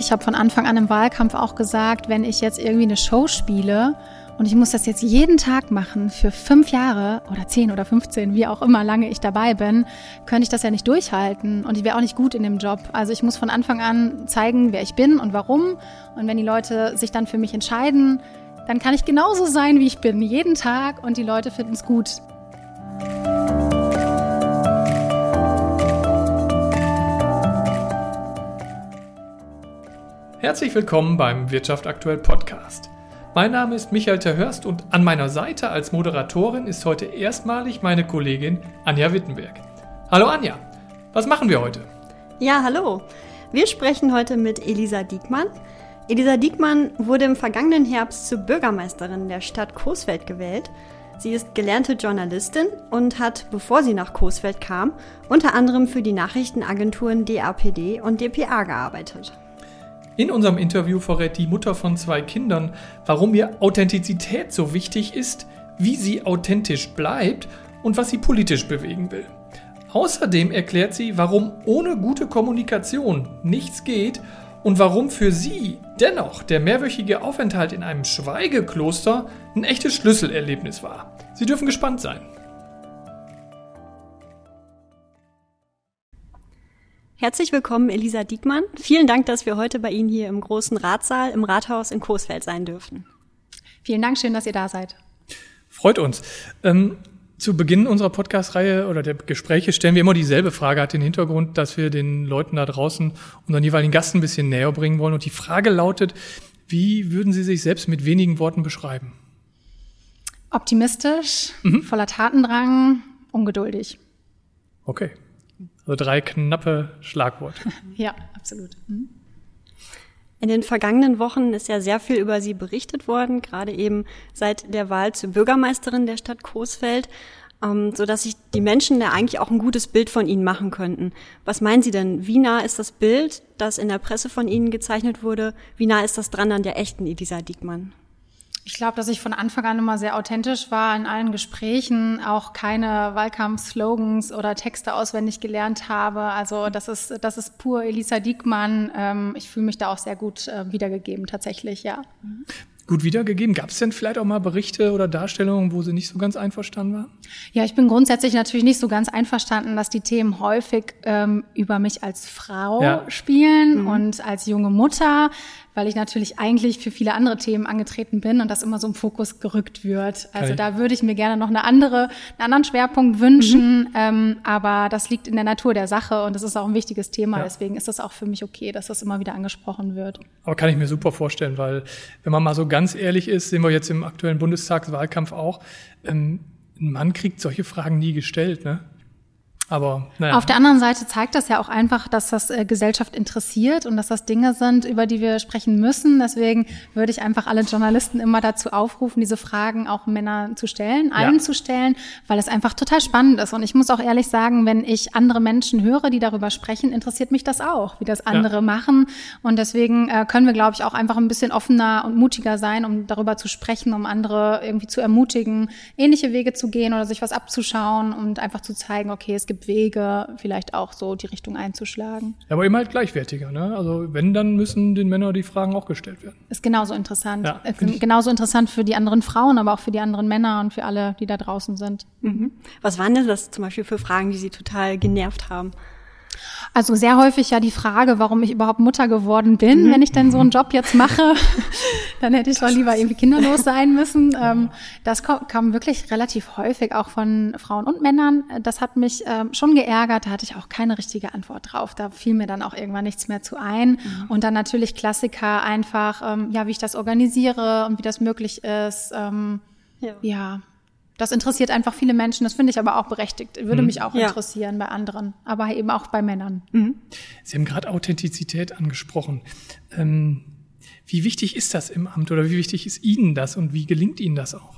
Ich habe von Anfang an im Wahlkampf auch gesagt, wenn ich jetzt irgendwie eine Show spiele und ich muss das jetzt jeden Tag machen für fünf Jahre oder zehn oder 15, wie auch immer lange ich dabei bin, könnte ich das ja nicht durchhalten und ich wäre auch nicht gut in dem Job. Also ich muss von Anfang an zeigen, wer ich bin und warum. Und wenn die Leute sich dann für mich entscheiden, dann kann ich genauso sein, wie ich bin, jeden Tag und die Leute finden es gut. Herzlich willkommen beim Wirtschaft aktuell Podcast. Mein Name ist Michael Terhörst und an meiner Seite als Moderatorin ist heute erstmalig meine Kollegin Anja Wittenberg. Hallo Anja, was machen wir heute? Ja, hallo. Wir sprechen heute mit Elisa Diekmann. Elisa Diekmann wurde im vergangenen Herbst zur Bürgermeisterin der Stadt Coesfeld gewählt. Sie ist gelernte Journalistin und hat, bevor sie nach Coesfeld kam, unter anderem für die Nachrichtenagenturen DAPD und DPA gearbeitet. In unserem Interview verrät die Mutter von zwei Kindern, warum ihr Authentizität so wichtig ist, wie sie authentisch bleibt und was sie politisch bewegen will. Außerdem erklärt sie, warum ohne gute Kommunikation nichts geht und warum für sie dennoch der mehrwöchige Aufenthalt in einem Schweigekloster ein echtes Schlüsselerlebnis war. Sie dürfen gespannt sein. Herzlich willkommen, Elisa Diekmann. Vielen Dank, dass wir heute bei Ihnen hier im großen Ratsaal im Rathaus in Coesfeld sein dürfen. Vielen Dank, schön, dass ihr da seid. Freut uns. Ähm, zu Beginn unserer Podcast-Reihe oder der Gespräche stellen wir immer dieselbe Frage, hat den Hintergrund, dass wir den Leuten da draußen unseren jeweiligen Gast ein bisschen näher bringen wollen. Und die Frage lautet, wie würden Sie sich selbst mit wenigen Worten beschreiben? Optimistisch, mhm. voller Tatendrang, ungeduldig. Okay. Also drei knappe Schlagworte. ja, absolut. Mhm. In den vergangenen Wochen ist ja sehr viel über Sie berichtet worden, gerade eben seit der Wahl zur Bürgermeisterin der Stadt Coesfeld, ähm, so dass sich die Menschen da eigentlich auch ein gutes Bild von Ihnen machen könnten. Was meinen Sie denn? Wie nah ist das Bild, das in der Presse von Ihnen gezeichnet wurde? Wie nah ist das dran an der echten Elisa Diekmann? Ich glaube, dass ich von Anfang an immer sehr authentisch war in allen Gesprächen, auch keine Wahlkampf-Slogans oder Texte auswendig gelernt habe. Also das ist, das ist pur Elisa Diekmann. Ähm, ich fühle mich da auch sehr gut äh, wiedergegeben, tatsächlich, ja. Gut wiedergegeben. Gab es denn vielleicht auch mal Berichte oder Darstellungen, wo sie nicht so ganz einverstanden war? Ja, ich bin grundsätzlich natürlich nicht so ganz einverstanden, dass die Themen häufig ähm, über mich als Frau ja. spielen mhm. und als junge Mutter weil ich natürlich eigentlich für viele andere Themen angetreten bin und das immer so im Fokus gerückt wird. Also okay. da würde ich mir gerne noch eine andere, einen anderen Schwerpunkt wünschen, mhm. ähm, aber das liegt in der Natur der Sache und das ist auch ein wichtiges Thema. Ja. Deswegen ist das auch für mich okay, dass das immer wieder angesprochen wird. Aber kann ich mir super vorstellen, weil wenn man mal so ganz ehrlich ist, sehen wir jetzt im aktuellen Bundestagswahlkampf auch, ähm, ein Mann kriegt solche Fragen nie gestellt, ne? Aber naja. Auf der anderen Seite zeigt das ja auch einfach, dass das äh, Gesellschaft interessiert und dass das Dinge sind, über die wir sprechen müssen. Deswegen würde ich einfach alle Journalisten immer dazu aufrufen, diese Fragen auch Männern zu stellen, allen ja. zu stellen, weil es einfach total spannend ist. Und ich muss auch ehrlich sagen, wenn ich andere Menschen höre, die darüber sprechen, interessiert mich das auch, wie das andere ja. machen. Und deswegen äh, können wir, glaube ich, auch einfach ein bisschen offener und mutiger sein, um darüber zu sprechen, um andere irgendwie zu ermutigen, ähnliche Wege zu gehen oder sich was abzuschauen und einfach zu zeigen, okay, es gibt gibt Wege, vielleicht auch so die Richtung einzuschlagen. Ja, aber immer halt gleichwertiger, ne? Also wenn, dann müssen den Männern die Fragen auch gestellt werden. Ist genauso interessant. Ja, ist genauso interessant für die anderen Frauen, aber auch für die anderen Männer und für alle, die da draußen sind. Mhm. Was waren denn das zum Beispiel für Fragen, die Sie total genervt haben? Also sehr häufig ja die Frage, warum ich überhaupt Mutter geworden bin, mhm. wenn ich denn so einen Job jetzt mache. dann hätte ich doch lieber irgendwie kinderlos sein müssen. Ähm, das kam wirklich relativ häufig auch von Frauen und Männern. Das hat mich ähm, schon geärgert. Da hatte ich auch keine richtige Antwort drauf. Da fiel mir dann auch irgendwann nichts mehr zu ein. Mhm. Und dann natürlich Klassiker einfach, ähm, ja, wie ich das organisiere und wie das möglich ist. ja. ja das interessiert einfach viele Menschen. Das finde ich aber auch berechtigt. Würde mhm. mich auch ja. interessieren bei anderen, aber eben auch bei Männern. Mhm. Sie haben gerade Authentizität angesprochen. Ähm, wie wichtig ist das im Amt oder wie wichtig ist Ihnen das und wie gelingt Ihnen das auch?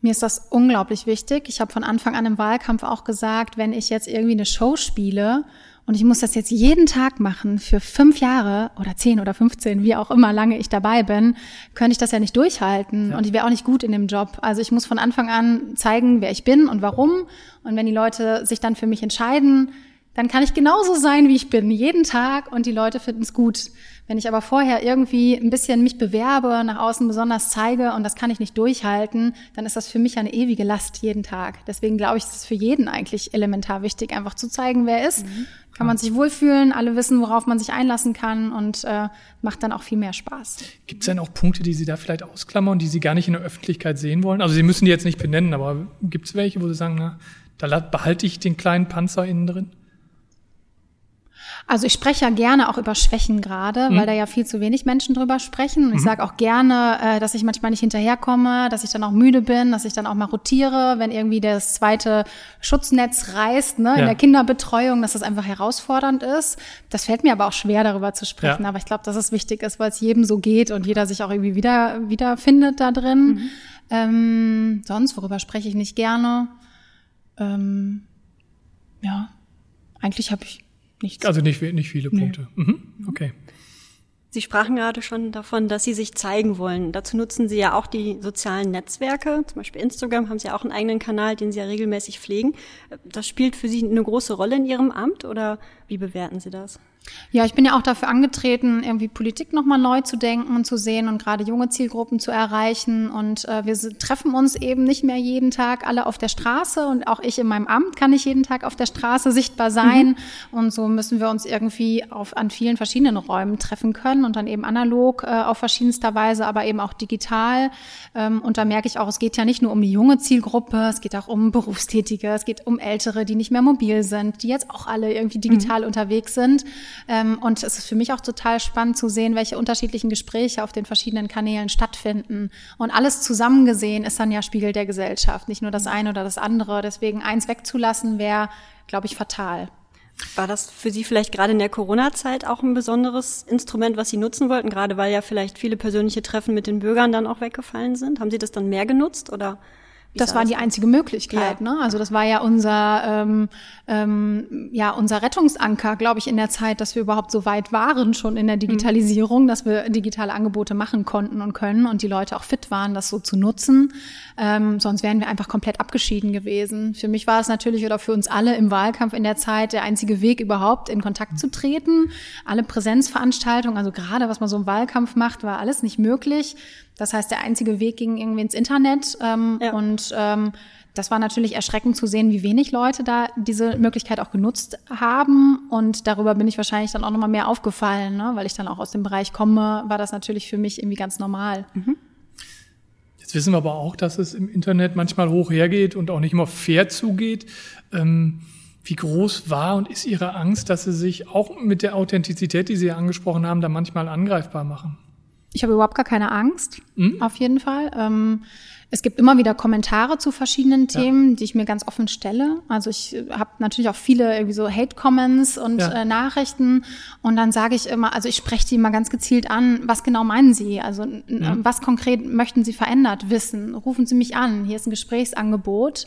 Mir ist das unglaublich wichtig. Ich habe von Anfang an im Wahlkampf auch gesagt, wenn ich jetzt irgendwie eine Show spiele und ich muss das jetzt jeden Tag machen für fünf Jahre oder zehn oder 15, wie auch immer lange ich dabei bin, könnte ich das ja nicht durchhalten. Ja. Und ich wäre auch nicht gut in dem Job. Also ich muss von Anfang an zeigen, wer ich bin und warum. Und wenn die Leute sich dann für mich entscheiden, dann kann ich genauso sein, wie ich bin, jeden Tag und die Leute finden es gut. Wenn ich aber vorher irgendwie ein bisschen mich bewerbe, nach außen besonders zeige und das kann ich nicht durchhalten, dann ist das für mich eine ewige Last jeden Tag. Deswegen glaube ich, ist es für jeden eigentlich elementar wichtig, einfach zu zeigen, wer er ist. Mhm. Kann man sich wohlfühlen, alle wissen, worauf man sich einlassen kann und äh, macht dann auch viel mehr Spaß. Gibt es denn auch Punkte, die Sie da vielleicht ausklammern, die Sie gar nicht in der Öffentlichkeit sehen wollen? Also Sie müssen die jetzt nicht benennen, aber gibt es welche, wo Sie sagen, na, da behalte ich den kleinen Panzer innen drin? Also ich spreche ja gerne auch über Schwächen gerade, mhm. weil da ja viel zu wenig Menschen drüber sprechen. Und ich mhm. sage auch gerne, äh, dass ich manchmal nicht hinterherkomme, dass ich dann auch müde bin, dass ich dann auch mal rotiere, wenn irgendwie das zweite Schutznetz reißt, ne, ja. in der Kinderbetreuung, dass das einfach herausfordernd ist. Das fällt mir aber auch schwer, darüber zu sprechen. Ja. Aber ich glaube, dass es wichtig ist, weil es jedem so geht und jeder sich auch irgendwie wieder wiederfindet da drin. Mhm. Ähm, sonst, worüber spreche ich nicht gerne? Ähm, ja, eigentlich habe ich nichts. Also nicht, nicht viele Punkte. Nee. Mhm. Okay. Sie sprachen gerade schon davon, dass Sie sich zeigen wollen. Dazu nutzen Sie ja auch die sozialen Netzwerke. Zum Beispiel Instagram haben Sie ja auch einen eigenen Kanal, den Sie ja regelmäßig pflegen. Das spielt für Sie eine große Rolle in Ihrem Amt oder wie bewerten Sie das? Ja, ich bin ja auch dafür angetreten, irgendwie Politik nochmal neu zu denken und zu sehen und gerade junge Zielgruppen zu erreichen. Und äh, wir treffen uns eben nicht mehr jeden Tag alle auf der Straße und auch ich in meinem Amt kann nicht jeden Tag auf der Straße sichtbar sein. Mhm. Und so müssen wir uns irgendwie auf, an vielen verschiedenen Räumen treffen können und dann eben analog äh, auf verschiedenster Weise, aber eben auch digital. Ähm, und da merke ich auch, es geht ja nicht nur um die junge Zielgruppe, es geht auch um Berufstätige, es geht um Ältere, die nicht mehr mobil sind, die jetzt auch alle irgendwie digital mhm. unterwegs sind. Ähm, und es ist für mich auch total spannend zu sehen, welche unterschiedlichen Gespräche auf den verschiedenen Kanälen stattfinden. Und alles zusammengesehen ist dann ja Spiegel der Gesellschaft, nicht nur das eine oder das andere. Deswegen eins wegzulassen wäre, glaube ich, fatal. War das für Sie vielleicht gerade in der Corona-Zeit auch ein besonderes Instrument, was Sie nutzen wollten, gerade weil ja vielleicht viele persönliche Treffen mit den Bürgern dann auch weggefallen sind? Haben Sie das dann mehr genutzt oder? Das war die einzige Möglichkeit. Ja. Ne? Also das war ja unser, ähm, ähm, ja, unser Rettungsanker, glaube ich, in der Zeit, dass wir überhaupt so weit waren schon in der mhm. Digitalisierung, mhm. dass wir digitale Angebote machen konnten und können und die Leute auch fit waren, das so zu nutzen. Ähm, sonst wären wir einfach komplett abgeschieden gewesen. Für mich war es natürlich oder für uns alle im Wahlkampf in der Zeit der einzige Weg überhaupt in Kontakt zu treten. Alle Präsenzveranstaltungen, also gerade was man so im Wahlkampf macht, war alles nicht möglich. Das heißt, der einzige Weg ging irgendwie ins Internet ähm, ja. und ähm, das war natürlich erschreckend zu sehen, wie wenig Leute da diese Möglichkeit auch genutzt haben. Und darüber bin ich wahrscheinlich dann auch nochmal mehr aufgefallen, ne? weil ich dann auch aus dem Bereich komme, war das natürlich für mich irgendwie ganz normal. Mhm. Jetzt wissen wir aber auch, dass es im Internet manchmal hoch hergeht und auch nicht immer fair zugeht. Ähm, wie groß war und ist Ihre Angst, dass Sie sich auch mit der Authentizität, die Sie ja angesprochen haben, da manchmal angreifbar machen? Ich habe überhaupt gar keine Angst, mhm. auf jeden Fall. Ähm, es gibt immer wieder Kommentare zu verschiedenen Themen, ja. die ich mir ganz offen stelle. Also ich habe natürlich auch viele irgendwie so Hate-Comments und ja. äh, Nachrichten und dann sage ich immer, also ich spreche die immer ganz gezielt an, was genau meinen Sie? Also mhm. was konkret möchten Sie verändert wissen? Rufen Sie mich an, hier ist ein Gesprächsangebot.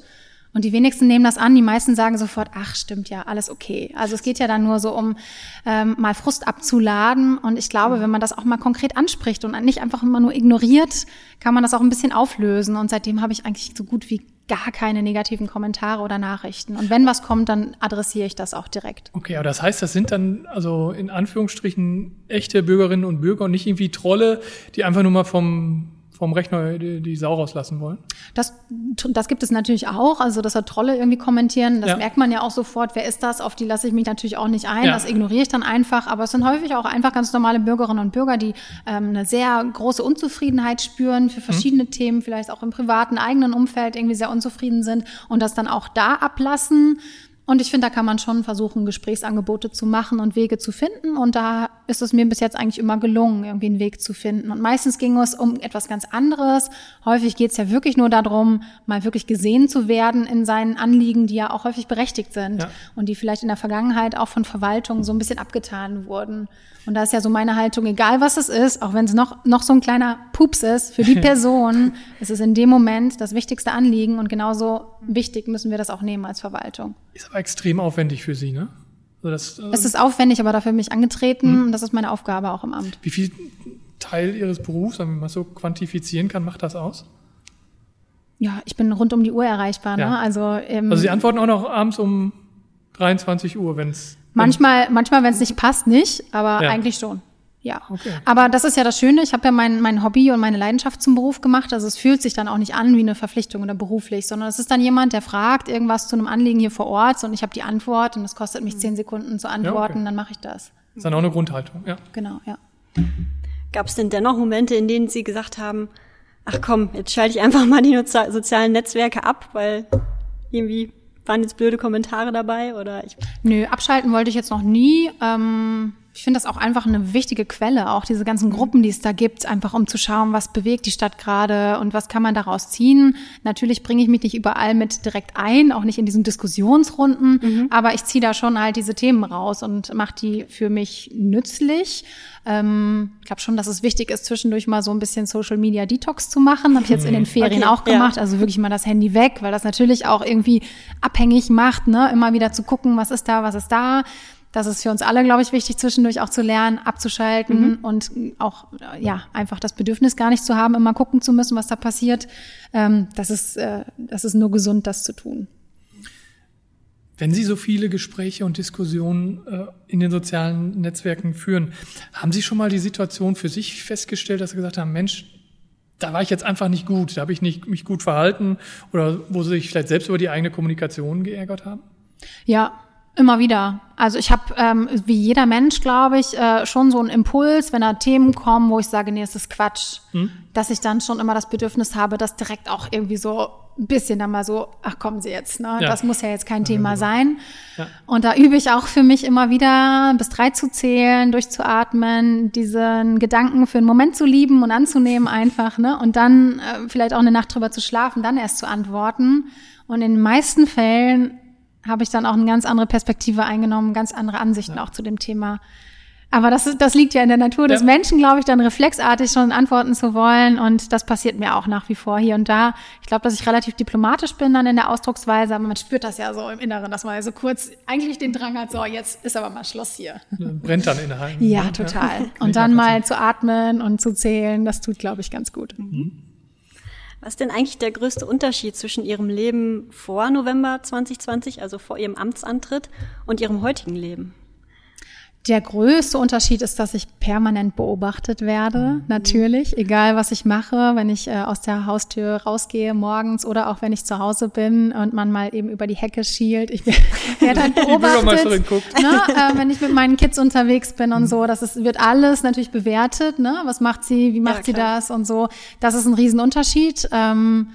Und die wenigsten nehmen das an, die meisten sagen sofort, ach stimmt ja, alles okay. Also es geht ja dann nur so um ähm, mal Frust abzuladen. Und ich glaube, wenn man das auch mal konkret anspricht und nicht einfach immer nur ignoriert, kann man das auch ein bisschen auflösen. Und seitdem habe ich eigentlich so gut wie gar keine negativen Kommentare oder Nachrichten. Und wenn was kommt, dann adressiere ich das auch direkt. Okay, aber das heißt, das sind dann also in Anführungsstrichen echte Bürgerinnen und Bürger und nicht irgendwie Trolle, die einfach nur mal vom vom Rechner die, die, Sau rauslassen wollen? Das, das gibt es natürlich auch. Also, dass da Trolle irgendwie kommentieren, das ja. merkt man ja auch sofort. Wer ist das? Auf die lasse ich mich natürlich auch nicht ein. Ja. Das ignoriere ich dann einfach. Aber es sind häufig auch einfach ganz normale Bürgerinnen und Bürger, die ähm, eine sehr große Unzufriedenheit spüren für verschiedene mhm. Themen, vielleicht auch im privaten eigenen Umfeld irgendwie sehr unzufrieden sind und das dann auch da ablassen. Und ich finde, da kann man schon versuchen, Gesprächsangebote zu machen und Wege zu finden. Und da ist es mir bis jetzt eigentlich immer gelungen, irgendwie einen Weg zu finden. Und meistens ging es um etwas ganz anderes. Häufig geht es ja wirklich nur darum, mal wirklich gesehen zu werden in seinen Anliegen, die ja auch häufig berechtigt sind ja. und die vielleicht in der Vergangenheit auch von Verwaltungen so ein bisschen abgetan wurden. Und da ist ja so meine Haltung, egal was es ist, auch wenn es noch, noch so ein kleiner Pups ist, für die Person ist es in dem Moment das wichtigste Anliegen und genauso wichtig müssen wir das auch nehmen als Verwaltung. Ist aber extrem aufwendig für Sie, ne? Also das, äh es ist aufwendig, aber dafür bin ich angetreten mhm. und das ist meine Aufgabe auch im Amt. Wie viel Teil Ihres Berufs, wenn man so quantifizieren kann, macht das aus? Ja, ich bin rund um die Uhr erreichbar. Ne? Ja. Also, ähm, also Sie antworten auch noch abends um 23 Uhr, wenn es. Manchmal, manchmal, wenn es nicht passt, nicht, aber Ja. eigentlich schon. Ja. Okay. Aber das ist ja das Schöne. Ich habe ja mein, mein Hobby und meine Leidenschaft zum Beruf gemacht. Also es fühlt sich dann auch nicht an wie eine Verpflichtung oder beruflich, sondern es ist dann jemand, der fragt irgendwas zu einem Anliegen hier vor Ort und ich habe die Antwort und es kostet mich zehn Sekunden zu antworten, okay. dann mache ich das. Ist dann auch eine Grundhaltung, ja. Genau, ja. Gab es denn dennoch Momente, in denen Sie gesagt haben, ach komm, jetzt schalte ich einfach mal die sozialen Netzwerke ab, weil irgendwie waren jetzt blöde Kommentare dabei oder ich Nö, abschalten wollte ich jetzt noch nie. Ähm, ich finde das auch einfach eine wichtige Quelle, auch diese ganzen Gruppen, die es da gibt, einfach um zu schauen, was bewegt die Stadt gerade und was kann man daraus ziehen. Natürlich bringe ich mich nicht überall mit direkt ein, auch nicht in diesen Diskussionsrunden, aber ich ziehe da schon halt diese Themen raus und mache die für mich nützlich. Ähm, ich glaube schon, dass es wichtig ist, zwischendurch mal so ein bisschen Social Media Detox zu machen. Habe ich jetzt in den Ferien Okay, auch ja. gemacht. Also wirklich mal das Handy weg, weil das natürlich auch irgendwie abhängig macht, ne? Immer wieder zu gucken, was ist da, was ist da. Das ist für uns alle, glaube ich, wichtig, zwischendurch auch zu lernen, abzuschalten und auch, ja, einfach das Bedürfnis gar nicht zu haben, immer gucken zu müssen, was da passiert. Ähm, das ist, äh, das ist nur gesund, das zu tun. Wenn Sie so viele Gespräche und Diskussionen äh, in den sozialen Netzwerken führen, haben Sie schon mal die Situation für sich festgestellt, dass Sie gesagt haben, Mensch, da war ich jetzt einfach nicht gut, da habe ich nicht mich gut verhalten oder wo Sie sich vielleicht selbst über die eigene Kommunikation geärgert haben? Ja, immer wieder. Also ich habe, ähm, wie jeder Mensch, glaube ich, äh, schon so einen Impuls, wenn da Themen kommen, wo ich sage, nee, es ist Quatsch, dass ich dann schon immer das Bedürfnis habe, das direkt auch irgendwie so ein bisschen dann mal so, ach kommen Sie jetzt, ne? Ja. Das muss ja jetzt kein Thema sein. Ja. Und da übe ich auch für mich immer wieder, bis drei zu zählen, durchzuatmen, diesen Gedanken für einen Moment zu lieben und anzunehmen einfach, ne? Und dann äh, vielleicht auch eine Nacht drüber zu schlafen, dann erst zu antworten. Und in den meisten Fällen habe ich dann auch eine ganz andere Perspektive eingenommen, ganz andere Ansichten auch zu dem Thema. Aber das, ist, das liegt ja in der Natur des Ja. Menschen, glaube ich, dann reflexartig schon antworten zu wollen. Und das passiert mir auch nach wie vor hier und da. Ich glaube, dass ich relativ diplomatisch bin dann in der Ausdrucksweise, aber man spürt das ja so im Inneren, dass man so kurz eigentlich den Drang hat, so, jetzt ist aber mal Schluss hier. Brennt dann in der Heim. Ja, total. Ich Und dann mal zu atmen und zu zählen, das tut, glaube ich, ganz gut. Was ist denn eigentlich der größte Unterschied zwischen Ihrem Leben vor November 2020, also vor Ihrem Amtsantritt, und Ihrem heutigen Leben? Der größte Unterschied ist, dass ich permanent beobachtet werde, natürlich, egal was ich mache, wenn ich äh, aus der Haustür rausgehe morgens oder auch wenn ich zu Hause bin und man mal eben über die Hecke schielt. Ich werde halt beobachtet, guckt. ne, äh, wenn ich mit meinen Kids unterwegs bin und so. Das ist, wird alles natürlich bewertet. Ne? Was macht sie, wie macht sie klar. das und so. Das ist ein Riesenunterschied. Ähm,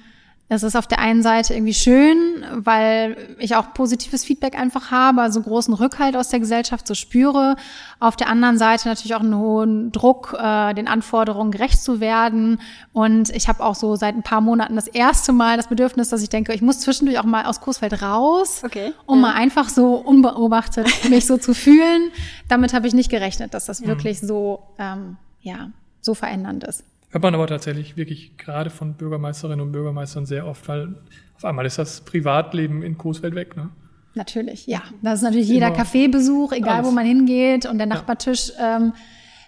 es ist auf der einen Seite irgendwie schön, weil ich auch positives Feedback einfach habe, also großen Rückhalt aus der Gesellschaft so spüre. Auf der anderen Seite natürlich auch einen hohen Druck, äh, den Anforderungen gerecht zu werden. Und ich habe auch so seit ein paar Monaten das erste Mal das Bedürfnis, dass ich denke, ich muss zwischendurch auch mal aus Coesfeld raus, Okay, um ja. mal einfach so unbeobachtet mich so zu fühlen. Damit habe ich nicht gerechnet, dass das wirklich so, ähm, ja, so verändernd ist. Hört man aber tatsächlich wirklich gerade von Bürgermeisterinnen und Bürgermeistern sehr oft, weil auf einmal ist das Privatleben in Coesfeld weg. Ne? Natürlich, ja. Das ist natürlich jeder Immer Kaffeebesuch, egal alles. wo man hingeht und der Nachbartisch ähm,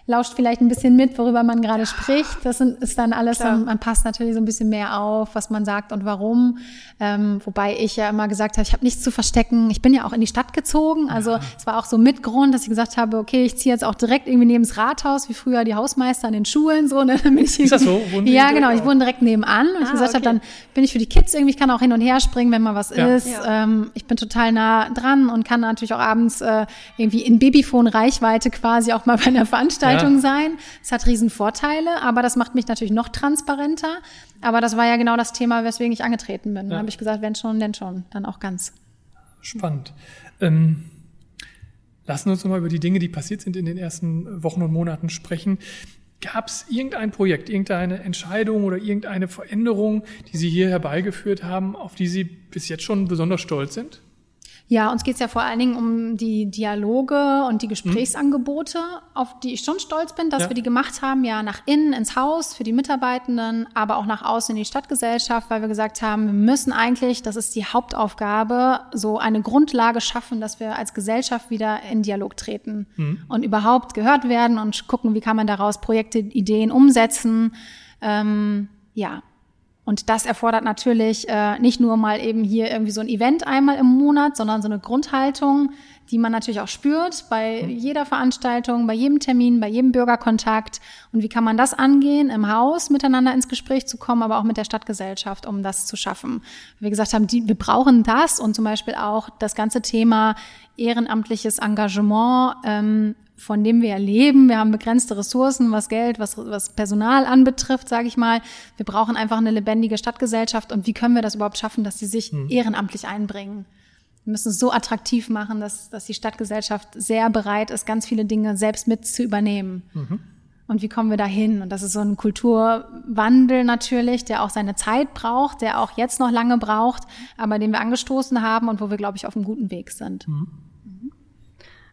lauscht vielleicht ein bisschen mit, worüber man gerade spricht. Das ist dann alles, dann, man passt natürlich so ein bisschen mehr auf, was man sagt und warum. Ähm, wobei ich ja immer gesagt habe, ich habe nichts zu verstecken. Ich bin ja auch in die Stadt gezogen. Also es war auch so mit Grund, dass ich gesagt habe, okay, ich ziehe jetzt auch direkt irgendwie neben das Rathaus, wie früher die Hausmeister an den Schulen. So, ne? Dann bin ich Ist das so? Wohnen Ja, genau. Ich wohne direkt nebenan. Und ich Ah, gesagt habe, okay. dann bin ich für die Kids irgendwie, ich kann auch hin und her springen, wenn mal was Ja. ist. Ja. Ähm, ich bin total nah dran und kann natürlich auch abends äh, irgendwie in Babyphone-Reichweite quasi auch mal bei einer Veranstaltung Ja. sein. Es hat riesen Vorteile, aber das macht mich natürlich noch transparenter. Aber das war ja genau das Thema, weswegen ich angetreten bin. Da Ja. habe ich gesagt, wenn schon, denn schon, dann auch ganz. Spannend. Ähm, lassen wir uns nochmal über die Dinge, die passiert sind in den ersten Wochen und Monaten sprechen. Gab es irgendein Projekt, irgendeine Entscheidung oder irgendeine Veränderung, die Sie hier herbeigeführt haben, auf die Sie bis jetzt schon besonders stolz sind? Ja, uns geht's ja vor allen Dingen um die Dialoge und die Gesprächsangebote, auf die ich schon stolz bin, dass Ja. wir die gemacht haben, ja nach innen ins Haus für die Mitarbeitenden, aber auch nach außen in die Stadtgesellschaft, weil wir gesagt haben, wir müssen eigentlich, das ist die Hauptaufgabe, so eine Grundlage schaffen, dass wir als Gesellschaft wieder in Dialog treten und überhaupt gehört werden und gucken, wie kann man daraus Projekte, Ideen umsetzen. Ähm, ja, Und das erfordert natürlich äh, nicht nur mal eben hier irgendwie so ein Event einmal im Monat, sondern so eine Grundhaltung, die man natürlich auch spürt bei jeder Veranstaltung, bei jedem Termin, bei jedem Bürgerkontakt. Und wie kann man das angehen, im Haus miteinander ins Gespräch zu kommen, aber auch mit der Stadtgesellschaft, um das zu schaffen. Wir gesagt haben, die, wir brauchen das und zum Beispiel auch das ganze Thema ehrenamtliches Engagement, ähm, von dem wir leben. Wir haben begrenzte Ressourcen, was Geld, was, was Personal anbetrifft, sage ich mal. Wir brauchen einfach eine lebendige Stadtgesellschaft. Und wie können wir das überhaupt schaffen, dass sie sich hm. ehrenamtlich einbringen? Wir müssen es so attraktiv machen, dass, dass die Stadtgesellschaft sehr bereit ist, ganz viele Dinge selbst mit zu übernehmen. Mhm. Und wie kommen wir da hin? Und das ist so ein Kulturwandel natürlich, der auch seine Zeit braucht, der auch jetzt noch lange braucht, aber den wir angestoßen haben und wo wir, glaube ich, auf einem guten Weg sind. Mhm.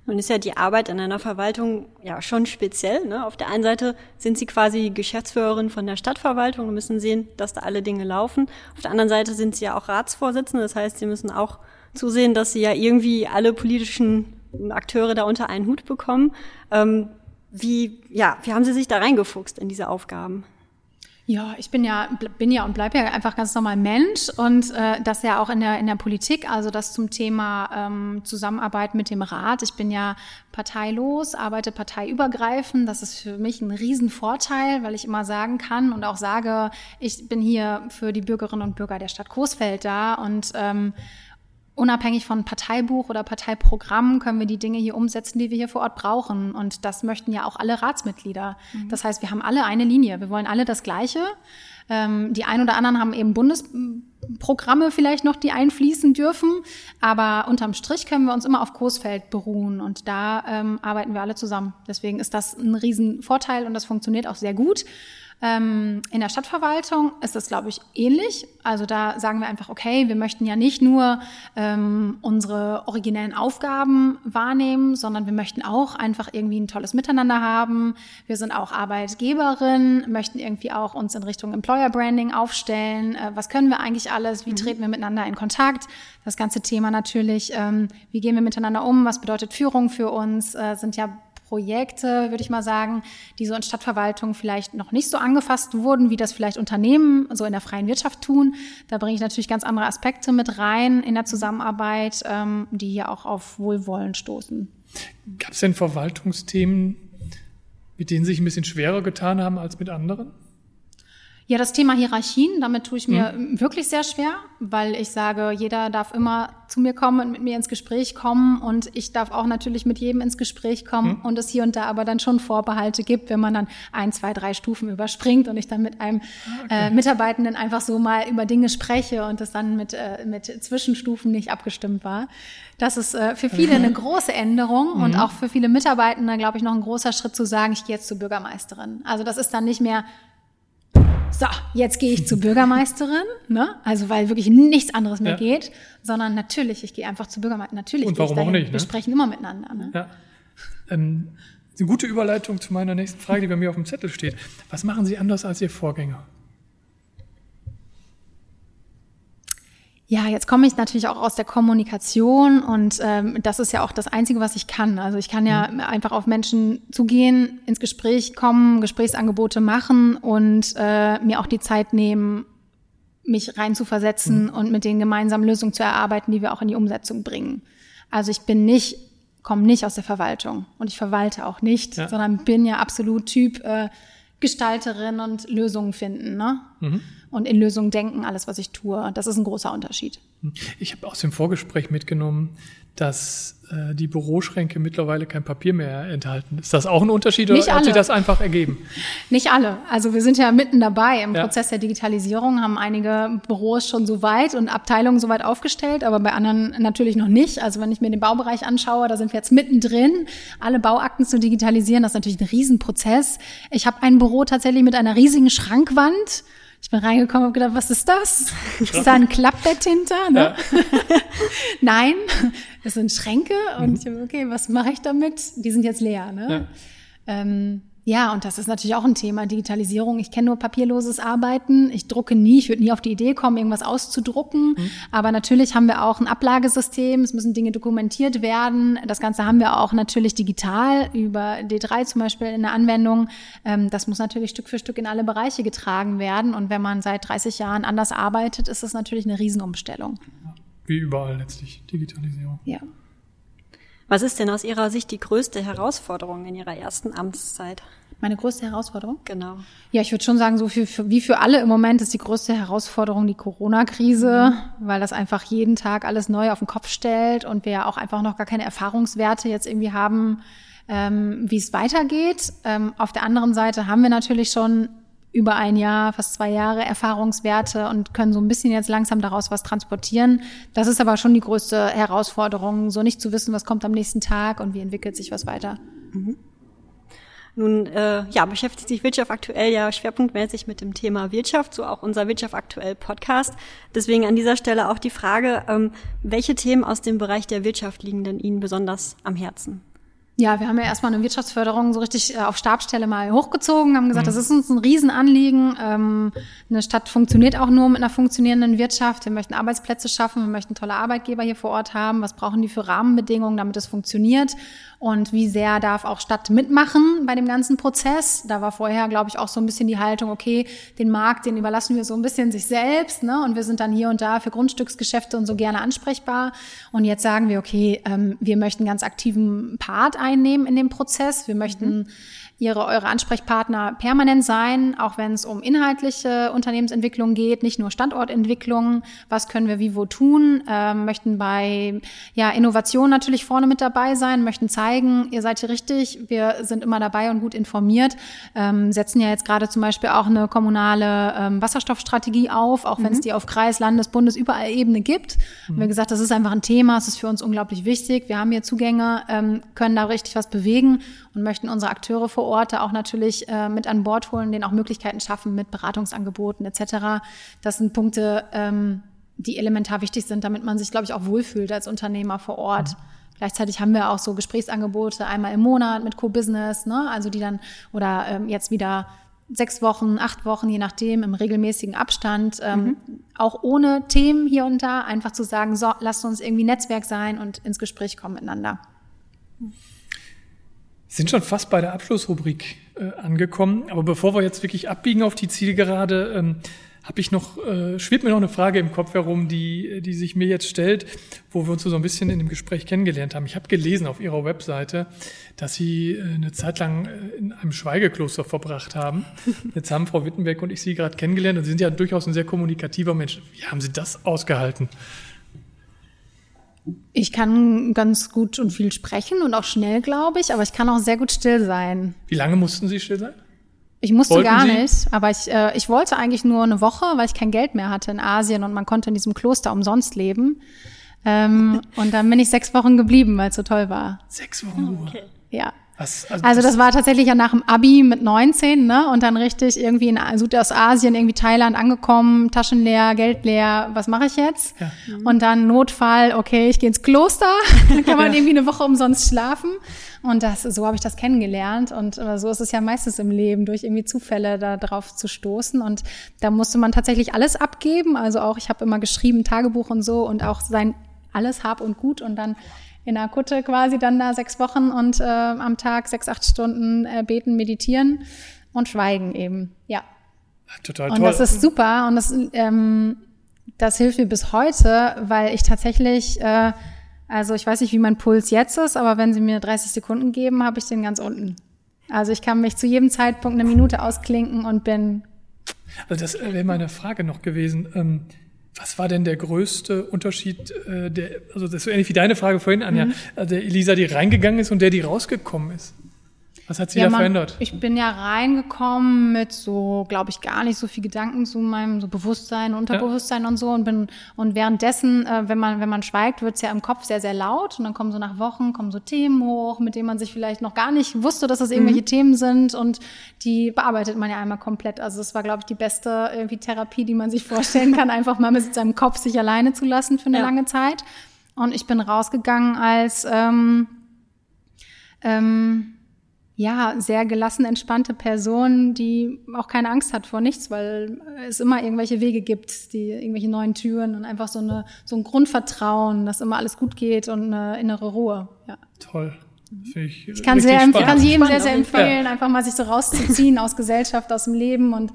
Nun ist ja die Arbeit in einer Verwaltung ja schon speziell. Ne? Auf der einen Seite sind Sie quasi Geschäftsführerin von der Stadtverwaltung und müssen sehen, dass da alle Dinge laufen. Auf der anderen Seite sind Sie ja auch Ratsvorsitzende. Das heißt, Sie müssen auch zusehen, dass Sie ja irgendwie alle politischen Akteure da unter einen Hut bekommen. Ähm, wie, ja, wie haben Sie sich da reingefuchst in diese Aufgaben? Ja, ich bin ja bin ja und bleibe ja einfach ganz normal Mensch und äh, das ja auch in der in der Politik, also das zum Thema ähm, Zusammenarbeit mit dem Rat. Ich bin ja parteilos, arbeite parteiübergreifend. Das ist für mich ein Riesenvorteil, weil ich immer sagen kann und auch sage, ich bin hier für die Bürgerinnen und Bürger der Stadt Coesfeld da und ähm, unabhängig von Parteibuch oder Parteiprogramm können wir die Dinge hier umsetzen, die wir hier vor Ort brauchen. Und das möchten ja auch alle Ratsmitglieder. Mhm. Das heißt, wir haben alle eine Linie. Wir wollen alle das Gleiche. Ähm, die ein oder anderen haben eben Bundesprogramme vielleicht noch, die einfließen dürfen. Aber unterm Strich können wir uns immer auf Großfeld beruhen. Und da ähm, arbeiten wir alle zusammen. Deswegen ist das ein Riesenvorteil und das funktioniert auch sehr gut. Ähm, in der Stadtverwaltung ist das, glaube ich, ähnlich. Also da sagen wir einfach, okay, wir möchten ja nicht nur ähm, unsere originellen Aufgaben wahrnehmen, sondern wir möchten auch einfach irgendwie ein tolles Miteinander haben. Wir sind auch Arbeitgeberin, möchten irgendwie auch uns in Richtung Employer Branding aufstellen. Äh, was können wir eigentlich alles? Wie mhm. treten wir miteinander in Kontakt? Das ganze Thema natürlich, ähm, wie gehen wir miteinander um? Was bedeutet Führung für uns? Äh, sind ja Projekte, würde ich mal sagen, die so in Stadtverwaltung vielleicht noch nicht so angefasst wurden, wie das vielleicht Unternehmen so in der freien Wirtschaft tun. Da bringe ich natürlich ganz andere Aspekte mit rein in der Zusammenarbeit, ähm, die hier auch auf Wohlwollen stoßen. Gab es denn Verwaltungsthemen, mit denen sich ein bisschen schwerer getan haben als mit anderen? Ja, das Thema Hierarchien, damit tue ich mir mhm. wirklich sehr schwer, weil ich sage, jeder darf immer zu mir kommen und mit mir ins Gespräch kommen und ich darf auch natürlich mit jedem ins Gespräch kommen mhm. und es hier und da aber dann schon Vorbehalte gibt, wenn man dann ein, zwei, drei Stufen überspringt und ich dann mit einem ah, okay. äh, Mitarbeitenden einfach so mal über Dinge spreche und das dann mit, äh, mit Zwischenstufen nicht abgestimmt war. Das ist äh, für viele eine große Änderung mhm. und auch für viele Mitarbeitende, glaube ich, noch ein großer Schritt zu sagen, ich gehe jetzt zur Bürgermeisterin. Also das ist dann nicht mehr so, jetzt gehe ich zur Bürgermeisterin, ne? Also weil wirklich nichts anderes mehr ja. geht, sondern natürlich, ich gehe einfach zur Bürgermeisterin. Natürlich Und warum auch nicht? Ne? Wir sprechen immer miteinander. Ne? Ja. Ähm, eine gute Überleitung zu meiner nächsten Frage, die bei mir auf dem Zettel steht. Was machen Sie anders als Ihr Vorgänger? Ja, jetzt komme ich natürlich auch aus der Kommunikation und ähm, das ist ja auch das Einzige, was ich kann. Also ich kann ja mhm. einfach auf Menschen zugehen, ins Gespräch kommen, Gesprächsangebote machen und äh, mir auch die Zeit nehmen, mich reinzuversetzen mhm. und mit denen gemeinsam Lösungen zu erarbeiten, die wir auch in die Umsetzung bringen. Also ich bin nicht, komme nicht aus der Verwaltung und ich verwalte auch nicht, ja. sondern bin ja absolut Typ äh, Gestalterin und Lösungen finden. Ne? Mhm und in Lösungen denken, alles, was ich tue. Das ist ein großer Unterschied. Ich habe aus dem Vorgespräch mitgenommen, dass äh, die Büroschränke mittlerweile kein Papier mehr enthalten. Ist das auch ein Unterschied Nicht oder alle. hat sich das einfach ergeben? Nicht alle. Also wir sind ja mitten dabei im ja. Prozess der Digitalisierung, haben einige Büros schon so weit und Abteilungen so weit aufgestellt, aber bei anderen natürlich noch nicht. Also wenn ich mir den Baubereich anschaue, da sind wir jetzt mittendrin, alle Bauakten zu digitalisieren. Das ist natürlich ein Riesenprozess. Ich habe ein Büro tatsächlich mit einer riesigen Schrankwand ich bin reingekommen und gedacht, was ist das? Ist da ein Klappbett hinter? Ne? Ja. Nein, das sind Schränke und mhm. ich habe, okay, was mache ich damit? Die sind jetzt leer. Ne? Ja. Ähm, Ja, und das ist natürlich auch ein Thema, Digitalisierung. Ich kenne nur papierloses Arbeiten. Ich drucke nie, ich würde nie auf die Idee kommen, irgendwas auszudrucken. Mhm. Aber natürlich haben wir auch ein Ablagesystem, es müssen Dinge dokumentiert werden. Das Ganze haben wir auch natürlich digital über D3 zum Beispiel in der Anwendung. Ähm, das muss natürlich Stück für Stück in alle Bereiche getragen werden. Und wenn man seit 30 Jahren anders arbeitet, ist das natürlich eine Riesenumstellung. Wie überall letztlich, Digitalisierung. Ja. Was ist denn aus Ihrer Sicht die größte Herausforderung in Ihrer ersten Amtszeit? Meine größte Herausforderung? Genau. Ja, ich würde schon sagen, so viel für, wie für alle im Moment ist die größte Herausforderung die Corona-Krise, mhm. weil das einfach jeden Tag alles neu auf den Kopf stellt und wir ja auch einfach noch gar keine Erfahrungswerte jetzt irgendwie haben, ähm, wie es weitergeht. Ähm, auf der anderen Seite haben wir natürlich schon über ein Jahr, fast zwei Jahre Erfahrungswerte und können so ein bisschen jetzt langsam daraus was transportieren. Das ist aber schon die größte Herausforderung, so nicht zu wissen, was kommt am nächsten Tag und wie entwickelt sich was weiter. Mhm. Nun, äh, ja, beschäftigt sich Wirtschaft aktuell ja schwerpunktmäßig mit dem Thema Wirtschaft, so auch unser Wirtschaft aktuell Podcast. Deswegen an dieser Stelle auch die Frage, ähm, welche Themen aus dem Bereich der Wirtschaft liegen denn Ihnen besonders am Herzen? Ja, wir haben ja erstmal eine Wirtschaftsförderung so richtig äh, auf Stabstelle mal hochgezogen, haben gesagt, mhm. das ist uns ein Riesenanliegen. Ähm, eine Stadt funktioniert auch nur mit einer funktionierenden Wirtschaft. Wir möchten Arbeitsplätze schaffen, wir möchten tolle Arbeitgeber hier vor Ort haben. Was brauchen die für Rahmenbedingungen, damit es funktioniert? Und wie sehr darf auch Stadt mitmachen bei dem ganzen Prozess. Da war vorher, glaube ich, auch so ein bisschen die Haltung, okay, den Markt, den überlassen wir so ein bisschen sich selbst, ne? Und wir sind dann hier und da für Grundstücksgeschäfte und so gerne ansprechbar. Und jetzt sagen wir, okay, ähm, wir möchten ganz aktiven Part einnehmen in dem Prozess. Wir möchten mhm ihre, eure Ansprechpartner permanent sein, auch wenn es um inhaltliche Unternehmensentwicklung geht, nicht nur Standortentwicklung. Was können wir wie wo tun? Ähm, möchten bei ja, Innovation natürlich vorne mit dabei sein, möchten zeigen, ihr seid hier richtig, wir sind immer dabei und gut informiert. Ähm, setzen ja jetzt gerade zum Beispiel auch eine kommunale ähm, Wasserstoffstrategie auf, auch wenn es mhm. die auf Kreis, Landes, Bundes, überall Ebene gibt. Mhm. Und wir gesagt, das ist einfach ein Thema, es ist für uns unglaublich wichtig. Wir haben hier Zugänge, ähm, können da richtig was bewegen und möchten unsere Akteure vor Ort auch natürlich äh, mit an Bord holen, denen auch Möglichkeiten schaffen mit Beratungsangeboten etc. Das sind Punkte, ähm, die elementar wichtig sind, damit man sich, glaube ich, auch wohlfühlt als Unternehmer vor Ort. Mhm. Gleichzeitig haben wir auch so Gesprächsangebote einmal im Monat mit Co-Business, ne? also die dann oder ähm, jetzt wieder sechs Wochen, acht Wochen, je nachdem, im regelmäßigen Abstand, ähm, mhm. auch ohne Themen hier und da, einfach zu sagen, so, lasst uns irgendwie Netzwerk sein und ins Gespräch kommen miteinander sind schon fast bei der Abschlussrubrik äh, angekommen. Aber bevor wir jetzt wirklich abbiegen auf die Zielgerade, ähm, habe ich noch, äh, schwebt mir noch eine Frage im Kopf herum, die, die sich mir jetzt stellt, wo wir uns so ein bisschen in dem Gespräch kennengelernt haben. Ich habe gelesen auf Ihrer Webseite, dass Sie äh, eine Zeit lang äh, in einem Schweigekloster verbracht haben. Jetzt haben Frau Wittenberg und ich Sie gerade kennengelernt und Sie sind ja durchaus ein sehr kommunikativer Mensch. Wie haben Sie das ausgehalten? Ich kann ganz gut und viel sprechen und auch schnell, glaube ich, aber ich kann auch sehr gut still sein. Wie lange mussten Sie still sein? Ich musste Wollten gar Sie? nicht, aber ich, äh, ich wollte eigentlich nur eine Woche, weil ich kein Geld mehr hatte in Asien und man konnte in diesem Kloster umsonst leben. Ähm, und dann bin ich sechs Wochen geblieben, weil es so toll war. Sechs Wochen? Okay. Ja. Was, also, also, das war tatsächlich ja nach dem Abi mit 19, ne? Und dann richtig irgendwie in Südostasien, irgendwie Thailand angekommen, Taschen leer, Geld leer, was mache ich jetzt? Ja. Und dann Notfall, okay, ich gehe ins Kloster, dann kann man ja. irgendwie eine Woche umsonst schlafen. Und das, so habe ich das kennengelernt. Und äh, so ist es ja meistens im Leben, durch irgendwie Zufälle da drauf zu stoßen. Und da musste man tatsächlich alles abgeben. Also auch, ich habe immer geschrieben, Tagebuch und so und auch sein alles Hab und Gut und dann in der Kutte quasi dann da sechs Wochen und äh, am Tag sechs, acht Stunden äh, beten, meditieren und schweigen eben. Ja. Total toll. Und das ist super und das, ähm, das hilft mir bis heute, weil ich tatsächlich, äh, also ich weiß nicht, wie mein Puls jetzt ist, aber wenn Sie mir 30 Sekunden geben, habe ich den ganz unten. Also ich kann mich zu jedem Zeitpunkt eine Minute ausklinken und bin. Also das wäre meine Frage noch gewesen. Ähm was war denn der größte Unterschied, äh, der, also das ist so ähnlich wie deine Frage vorhin, Anja, mhm. also der Elisa, die reingegangen ist und der, die rausgekommen ist? Was hat sie ja, da man, verändert? Ich bin ja reingekommen mit so, glaube ich, gar nicht so viel Gedanken zu meinem so Bewusstsein, Unterbewusstsein ja. und so und bin und währenddessen, äh, wenn man wenn man schweigt, wird's ja im Kopf sehr sehr laut und dann kommen so nach Wochen kommen so Themen hoch, mit denen man sich vielleicht noch gar nicht wusste, dass das irgendwelche mhm. Themen sind und die bearbeitet man ja einmal komplett. Also es war, glaube ich, die beste irgendwie Therapie, die man sich vorstellen kann, einfach mal mit seinem Kopf sich alleine zu lassen für eine ja. lange Zeit. Und ich bin rausgegangen als ähm, ähm, ja, sehr gelassen, entspannte Person, die auch keine Angst hat vor nichts, weil es immer irgendwelche Wege gibt, die irgendwelche neuen Türen und einfach so eine so ein Grundvertrauen, dass immer alles gut geht und eine innere Ruhe. Ja. Toll. Ich, ich kann sehr kann jedem sehr sehr empfehlen, ja. einfach mal sich so rauszuziehen aus Gesellschaft, aus dem Leben und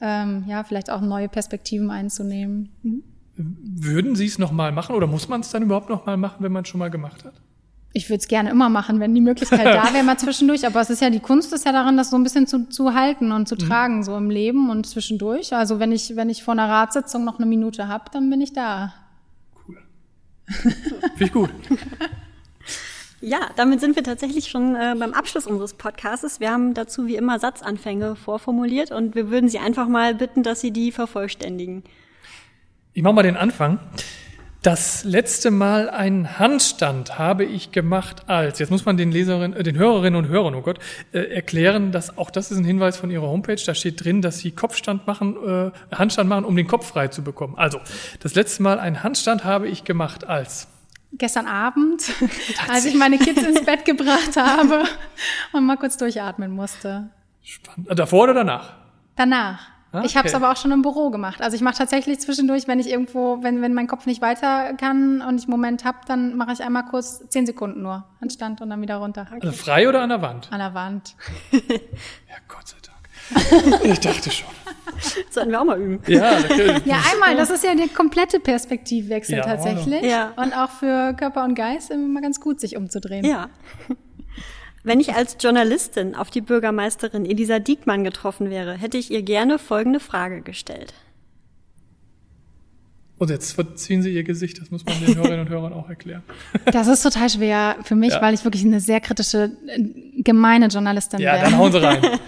ähm, ja vielleicht auch neue Perspektiven einzunehmen. Mhm. Würden Sie es noch mal machen oder muss man es dann überhaupt noch mal machen, wenn man es schon mal gemacht hat? Ich würde es gerne immer machen, wenn die Möglichkeit da wäre, mal zwischendurch. Aber es ist ja die Kunst ist ja darin, das so ein bisschen zu, zu halten und zu mhm. tragen, so im Leben und zwischendurch. Also wenn ich, wenn ich vor einer Ratssitzung noch eine Minute habe, dann bin ich da. Cool. Finde ich gut. Ja, damit sind wir tatsächlich schon äh, beim Abschluss unseres Podcasts. Wir haben dazu wie immer Satzanfänge vorformuliert und wir würden Sie einfach mal bitten, dass Sie die vervollständigen. Ich mache mal den Anfang. Das letzte Mal einen Handstand habe ich gemacht als, jetzt muss man den Leserinnen, äh, den Hörerinnen und Hörern, oh Gott, äh, erklären, dass auch das ist ein Hinweis von ihrer Homepage, da steht drin, dass sie Kopfstand machen, äh, Handstand machen, um den Kopf frei zu bekommen. Also, das letzte Mal einen Handstand habe ich gemacht als gestern Abend, als ich meine Kids ins Bett gebracht habe und mal kurz durchatmen musste. Spannend. Davor oder danach? Danach. Okay. Ich habe es aber auch schon im Büro gemacht. Also ich mache tatsächlich zwischendurch, wenn ich irgendwo, wenn, wenn mein Kopf nicht weiter kann und ich einen Moment habe, dann mache ich einmal kurz zehn Sekunden nur Handstand und dann wieder runter. Okay. Also frei oder an der Wand? An der Wand. ja, Gott sei Dank. ich dachte schon. Sollten wir auch mal üben. Ja, ja, einmal, das ist ja der komplette Perspektivwechsel ja, tatsächlich. Ja. Und auch für Körper und Geist immer ganz gut, sich umzudrehen. Ja. Wenn ich als Journalistin auf die Bürgermeisterin Elisa Diekmann getroffen wäre, hätte ich ihr gerne folgende Frage gestellt. Und jetzt verziehen Sie Ihr Gesicht, das muss man den Hörerinnen und Hörern auch erklären. Das ist total schwer für mich, ja. weil ich wirklich eine sehr kritische, äh, gemeine Journalistin ja, bin. Ja, dann hauen Sie rein.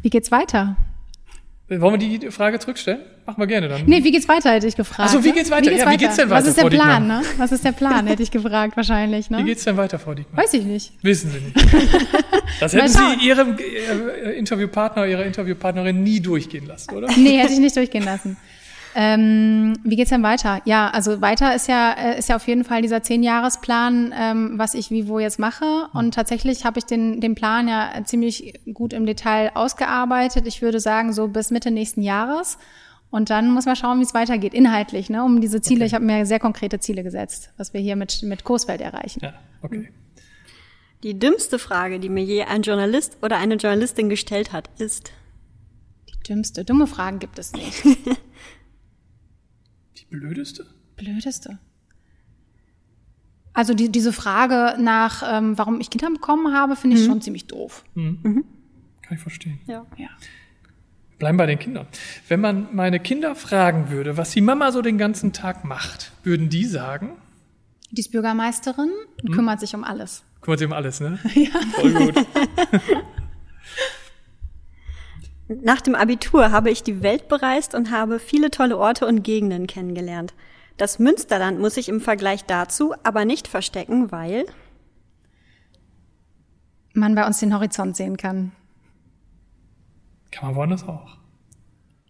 Wie geht's weiter? Wollen wir die Frage zurückstellen? Machen wir gerne dann. Nee, wie geht's weiter, hätte ich gefragt. Also wie geht's weiter? Wie geht's ja, weiter? wie geht's denn weiter? Was ist der Plan, ne? Was ist der Plan, hätte ich gefragt, wahrscheinlich, ne? Wie geht's denn weiter, Frau Diekmann? Weiß ich nicht. Wissen Sie nicht. Das hätten Sie Ihrem äh, Interviewpartner, Ihrer Interviewpartnerin nie durchgehen lassen, oder? Nee, hätte ich nicht durchgehen lassen. Ähm, wie geht's denn weiter? Ja, also weiter ist ja äh, ist ja auf jeden Fall dieser Zehnjahresplan, ähm, was ich wie wo jetzt mache. Und tatsächlich habe ich den den Plan ja ziemlich gut im Detail ausgearbeitet. Ich würde sagen so bis Mitte nächsten Jahres. Und dann muss man schauen, wie es weitergeht, inhaltlich, ne, um diese Ziele. Okay. Ich habe mir sehr konkrete Ziele gesetzt, was wir hier mit mit Kursfeld erreichen. Ja, okay. Die dümmste Frage, die mir je ein Journalist oder eine Journalistin gestellt hat, ist. Die dümmste. Dumme Fragen gibt es nicht. Blödeste? Blödeste. Also die, diese Frage nach, ähm, warum ich Kinder bekommen habe, finde ich mhm. schon ziemlich doof. Mhm. Mhm. Kann ich verstehen. Ja. ja. Bleiben bei den Kindern. Wenn man meine Kinder fragen würde, was die Mama so den ganzen Tag macht, würden die sagen? Die ist Bürgermeisterin und hm? kümmert sich um alles. Kümmert sich um alles, ne? ja. Voll gut. Nach dem Abitur habe ich die Welt bereist und habe viele tolle Orte und Gegenden kennengelernt. Das Münsterland muss ich im Vergleich dazu aber nicht verstecken, weil man bei uns den Horizont sehen kann. Kann man woanders auch.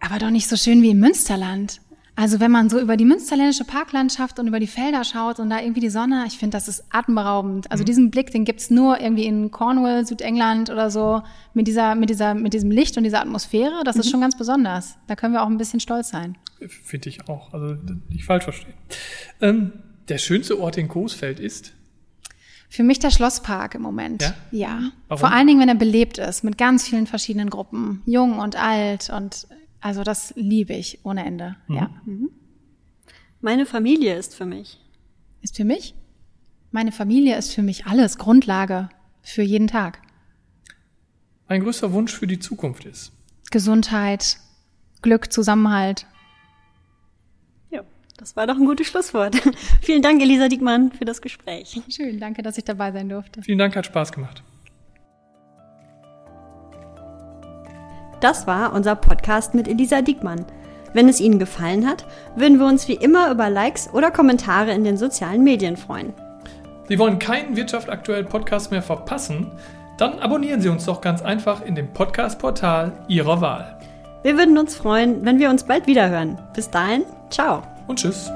Aber doch nicht so schön wie im Münsterland. Also wenn man so über die münsterländische Parklandschaft und über die Felder schaut und da irgendwie die Sonne, ich finde, das ist atemberaubend. Also mhm. diesen Blick, den gibt's nur irgendwie in Cornwall, Südengland oder so, mit dieser, mit dieser, mit diesem Licht und dieser Atmosphäre. Das mhm. ist schon ganz besonders. Da können wir auch ein bisschen stolz sein. Finde ich auch. Also nicht falsch verstehen. Ähm, der schönste Ort in Coesfeld ist? Für mich der Schlosspark im Moment. Ja. ja. Vor allen Dingen, wenn er belebt ist, mit ganz vielen verschiedenen Gruppen, jung und alt und also das liebe ich ohne Ende. Mhm. Ja. Mhm. Meine Familie ist für mich. Ist für mich? Meine Familie ist für mich alles Grundlage für jeden Tag. Mein größter Wunsch für die Zukunft ist Gesundheit, Glück, Zusammenhalt. Ja, das war doch ein gutes Schlusswort. Vielen Dank, Elisa Diekmann, für das Gespräch. Schön, danke, dass ich dabei sein durfte. Vielen Dank, hat Spaß gemacht. Das war unser Podcast mit Elisa Diekmann. Wenn es Ihnen gefallen hat, würden wir uns wie immer über Likes oder Kommentare in den sozialen Medien freuen. Sie wollen keinen Wirtschaft aktuell Podcast mehr verpassen? Dann abonnieren Sie uns doch ganz einfach in dem Podcast-Portal Ihrer Wahl. Wir würden uns freuen, wenn wir uns bald wieder hören. Bis dahin, Ciao. Und tschüss.